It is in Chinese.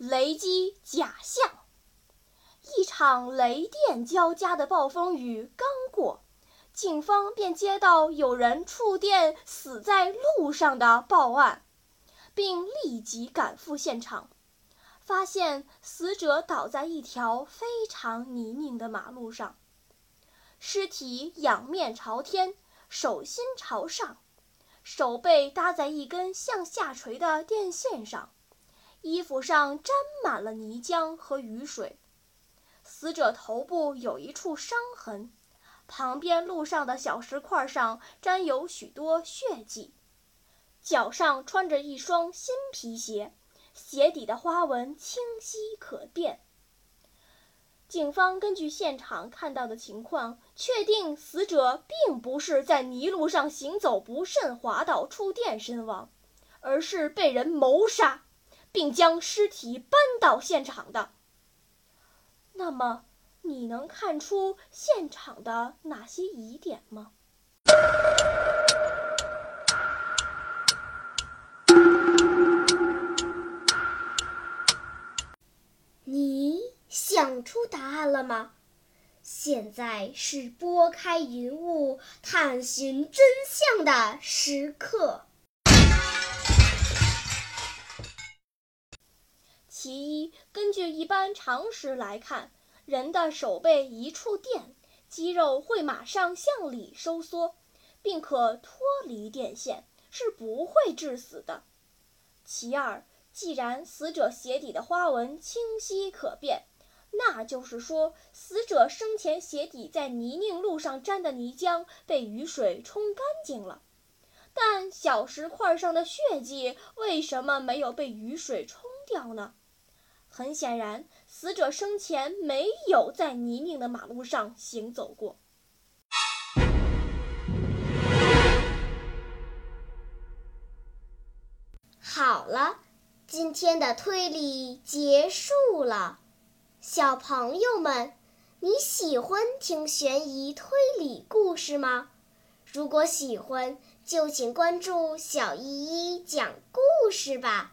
雷击假象，一场雷电交加的暴风雨刚过。警方便接到有人触电死在路上的报案，并立即赶赴现场，发现死者倒在一条非常泥泞的马路上，尸体仰面朝天，手心朝上，手背搭在一根向下垂的电线上，衣服上沾满了泥浆和雨水，死者头部有一处伤痕。旁边路上的小石块上沾有许多血迹，脚上穿着一双新皮鞋，鞋底的花纹清晰可辨。警方根据现场看到的情况，确定死者并不是在泥路上行走不慎滑倒触电身亡，而是被人谋杀，并将尸体搬到现场的。那么？你能看出现场的哪些疑点吗？你想出答案了吗？现在是拨开云雾探寻真相的时刻。根据一般常识来看。人的手背一触电，肌肉会马上向里收缩，并可脱离电线，是不会致死的。其二，既然死者鞋底的花纹清晰可辨，那就是说，死者生前鞋底在泥泞路上沾的泥浆被雨水冲干净了。但小石块上的血迹为什么没有被雨水冲掉呢？很显然，死者生前没有在泥泞的马路上行走过。好了，今天的推理结束了。小朋友们，你喜欢听悬疑推理故事吗？如果喜欢，就请关注小依依讲故事吧。